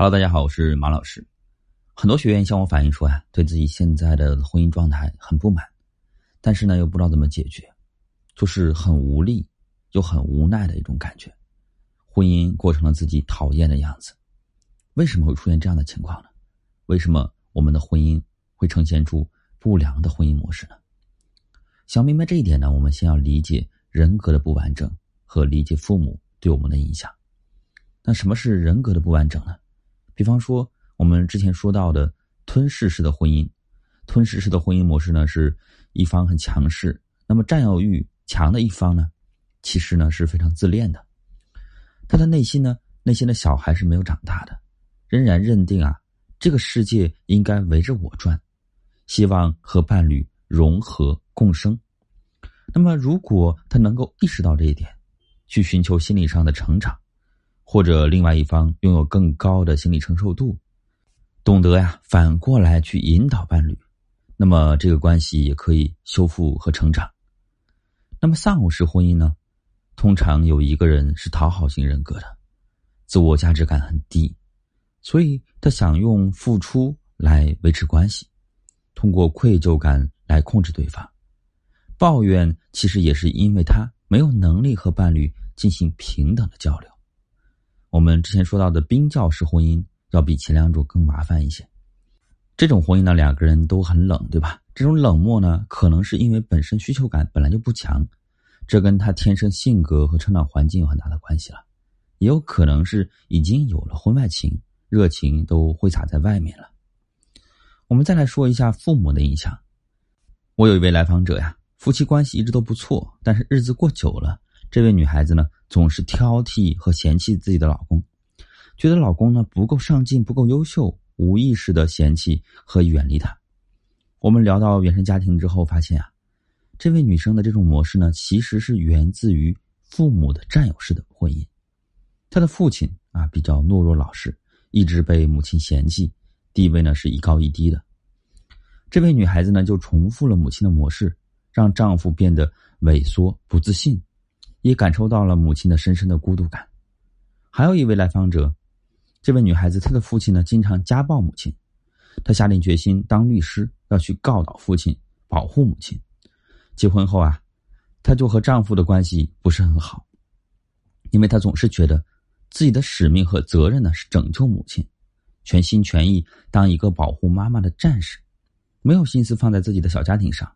Hello，大家好，我是马老师。很多学员向我反映说呀，对自己现在的婚姻状态很不满，但是呢又不知道怎么解决，就是很无力又很无奈的一种感觉。婚姻过成了自己讨厌的样子，为什么会出现这样的情况呢？为什么我们的婚姻会呈现出不良的婚姻模式呢？想明白这一点呢，我们先要理解人格的不完整和理解父母对我们的影响。那什么是人格的不完整呢？比方说，我们之前说到的吞噬式的婚姻，吞噬式的婚姻模式呢，是一方很强势，那么占有欲强的一方呢，其实呢是非常自恋的，他的内心呢，内心的小孩是没有长大的，仍然认定啊，这个世界应该围着我转，希望和伴侣融合共生。那么，如果他能够意识到这一点，去寻求心理上的成长。或者另外一方拥有更高的心理承受度，懂得呀反过来去引导伴侣，那么这个关系也可以修复和成长。那么丧偶式婚姻呢，通常有一个人是讨好型人格的，自我价值感很低，所以他想用付出来维持关系，通过愧疚感来控制对方，抱怨其实也是因为他没有能力和伴侣进行平等的交流。我们之前说到的冰窖式婚姻要比前两种更麻烦一些。这种婚姻呢，两个人都很冷，对吧？这种冷漠呢，可能是因为本身需求感本来就不强，这跟他天生性格和成长环境有很大的关系了。也有可能是已经有了婚外情，热情都挥洒在外面了。我们再来说一下父母的影响。我有一位来访者呀，夫妻关系一直都不错，但是日子过久了。这位女孩子呢，总是挑剔和嫌弃自己的老公，觉得老公呢不够上进、不够优秀，无意识的嫌弃和远离他。我们聊到原生家庭之后，发现啊，这位女生的这种模式呢，其实是源自于父母的占有式的婚姻。她的父亲啊比较懦弱老实，一直被母亲嫌弃，地位呢是一高一低的。这位女孩子呢就重复了母亲的模式，让丈夫变得萎缩、不自信。也感受到了母亲的深深的孤独感。还有一位来访者，这位女孩子，她的父亲呢经常家暴母亲，她下定决心当律师，要去告倒父亲，保护母亲。结婚后啊，她就和丈夫的关系不是很好，因为她总是觉得自己的使命和责任呢是拯救母亲，全心全意当一个保护妈妈的战士，没有心思放在自己的小家庭上。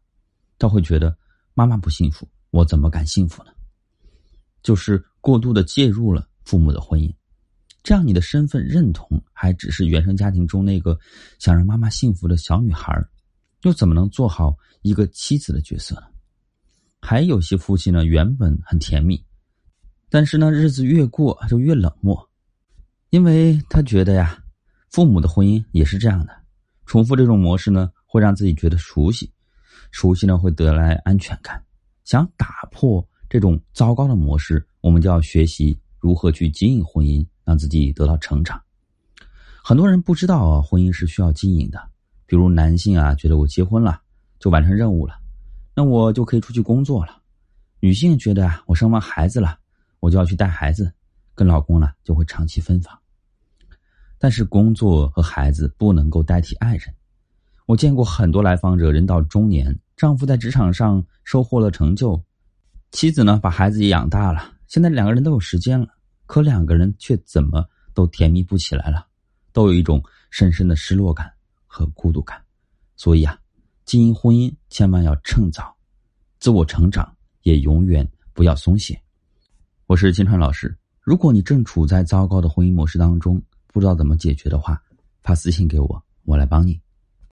她会觉得妈妈不幸福，我怎么敢幸福呢？就是过度的介入了父母的婚姻，这样你的身份认同还只是原生家庭中那个想让妈妈幸福的小女孩，又怎么能做好一个妻子的角色呢？还有些夫妻呢，原本很甜蜜，但是呢，日子越过就越冷漠，因为他觉得呀，父母的婚姻也是这样的，重复这种模式呢，会让自己觉得熟悉，熟悉呢会得来安全感，想打破。这种糟糕的模式，我们就要学习如何去经营婚姻，让自己得到成长。很多人不知道啊，婚姻是需要经营的。比如男性啊，觉得我结婚了就完成任务了，那我就可以出去工作了；女性觉得啊，我生完孩子了，我就要去带孩子，跟老公呢就会长期分房。但是工作和孩子不能够代替爱人。我见过很多来访者，人到中年，丈夫在职场上收获了成就。妻子呢，把孩子也养大了，现在两个人都有时间了，可两个人却怎么都甜蜜不起来了，都有一种深深的失落感和孤独感。所以啊，经营婚姻千万要趁早，自我成长也永远不要松懈。我是金川老师，如果你正处在糟糕的婚姻模式当中，不知道怎么解决的话，发私信给我，我来帮你。